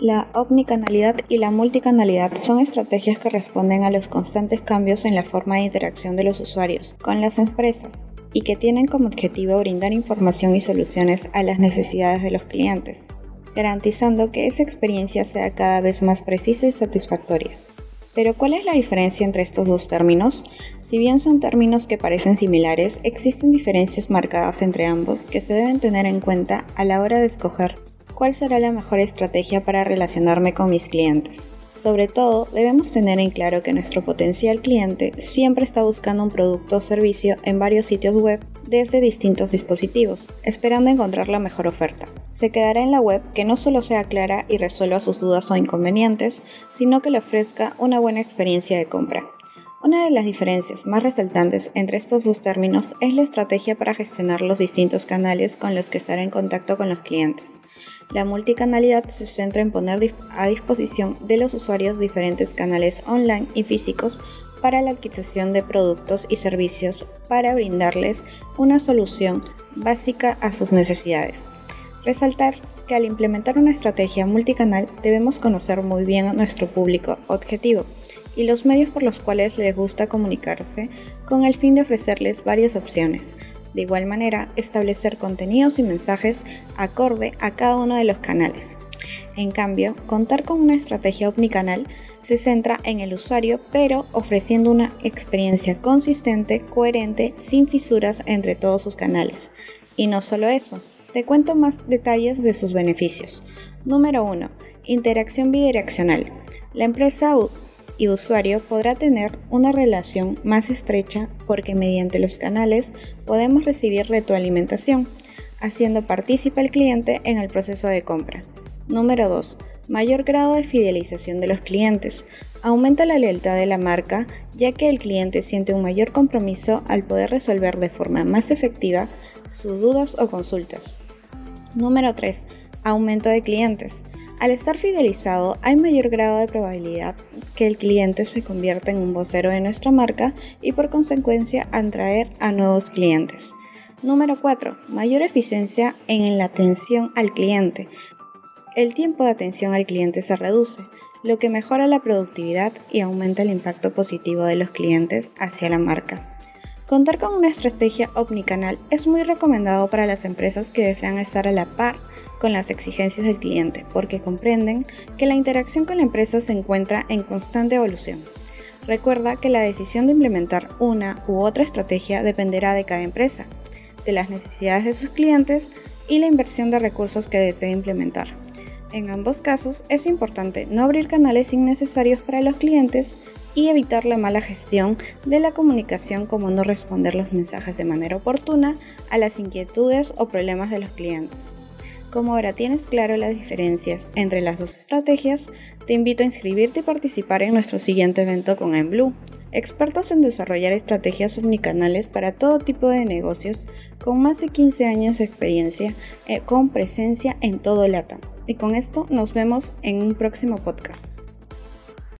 La omnicanalidad y la multicanalidad son estrategias que responden a los constantes cambios en la forma de interacción de los usuarios con las empresas y que tienen como objetivo brindar información y soluciones a las necesidades de los clientes, garantizando que esa experiencia sea cada vez más precisa y satisfactoria. Pero ¿cuál es la diferencia entre estos dos términos? Si bien son términos que parecen similares, existen diferencias marcadas entre ambos que se deben tener en cuenta a la hora de escoger cuál será la mejor estrategia para relacionarme con mis clientes. Sobre todo, debemos tener en claro que nuestro potencial cliente siempre está buscando un producto o servicio en varios sitios web desde distintos dispositivos, esperando encontrar la mejor oferta. Se quedará en la web que no solo sea clara y resuelva sus dudas o inconvenientes, sino que le ofrezca una buena experiencia de compra. Una de las diferencias más resaltantes entre estos dos términos es la estrategia para gestionar los distintos canales con los que estará en contacto con los clientes. La multicanalidad se centra en poner a disposición de los usuarios diferentes canales online y físicos para la adquisición de productos y servicios para brindarles una solución básica a sus necesidades. Resaltar que al implementar una estrategia multicanal debemos conocer muy bien a nuestro público objetivo y los medios por los cuales les gusta comunicarse con el fin de ofrecerles varias opciones, de igual manera, establecer contenidos y mensajes acorde a cada uno de los canales. En cambio, contar con una estrategia omnicanal se centra en el usuario, pero ofreciendo una experiencia consistente, coherente, sin fisuras entre todos sus canales. Y no solo eso, te cuento más detalles de sus beneficios. Número 1. Interacción bidireccional. La empresa y usuario podrá tener una relación más estrecha porque mediante los canales podemos recibir retroalimentación, haciendo partícipe al cliente en el proceso de compra. Número 2. Mayor grado de fidelización de los clientes. Aumenta la lealtad de la marca ya que el cliente siente un mayor compromiso al poder resolver de forma más efectiva sus dudas o consultas. Número 3. Aumento de clientes. Al estar fidelizado, hay mayor grado de probabilidad que el cliente se convierta en un vocero de nuestra marca y por consecuencia atraer a nuevos clientes. Número 4. Mayor eficiencia en la atención al cliente. El tiempo de atención al cliente se reduce, lo que mejora la productividad y aumenta el impacto positivo de los clientes hacia la marca. Contar con una estrategia omnicanal es muy recomendado para las empresas que desean estar a la par con las exigencias del cliente, porque comprenden que la interacción con la empresa se encuentra en constante evolución. Recuerda que la decisión de implementar una u otra estrategia dependerá de cada empresa, de las necesidades de sus clientes y la inversión de recursos que desee implementar. En ambos casos es importante no abrir canales innecesarios para los clientes y evitar la mala gestión de la comunicación como no responder los mensajes de manera oportuna a las inquietudes o problemas de los clientes. Como ahora tienes claro las diferencias entre las dos estrategias, te invito a inscribirte y participar en nuestro siguiente evento con Enblue, expertos en desarrollar estrategias omnicanales para todo tipo de negocios con más de 15 años de experiencia eh, con presencia en todo el LATAM. Y con esto nos vemos en un próximo podcast.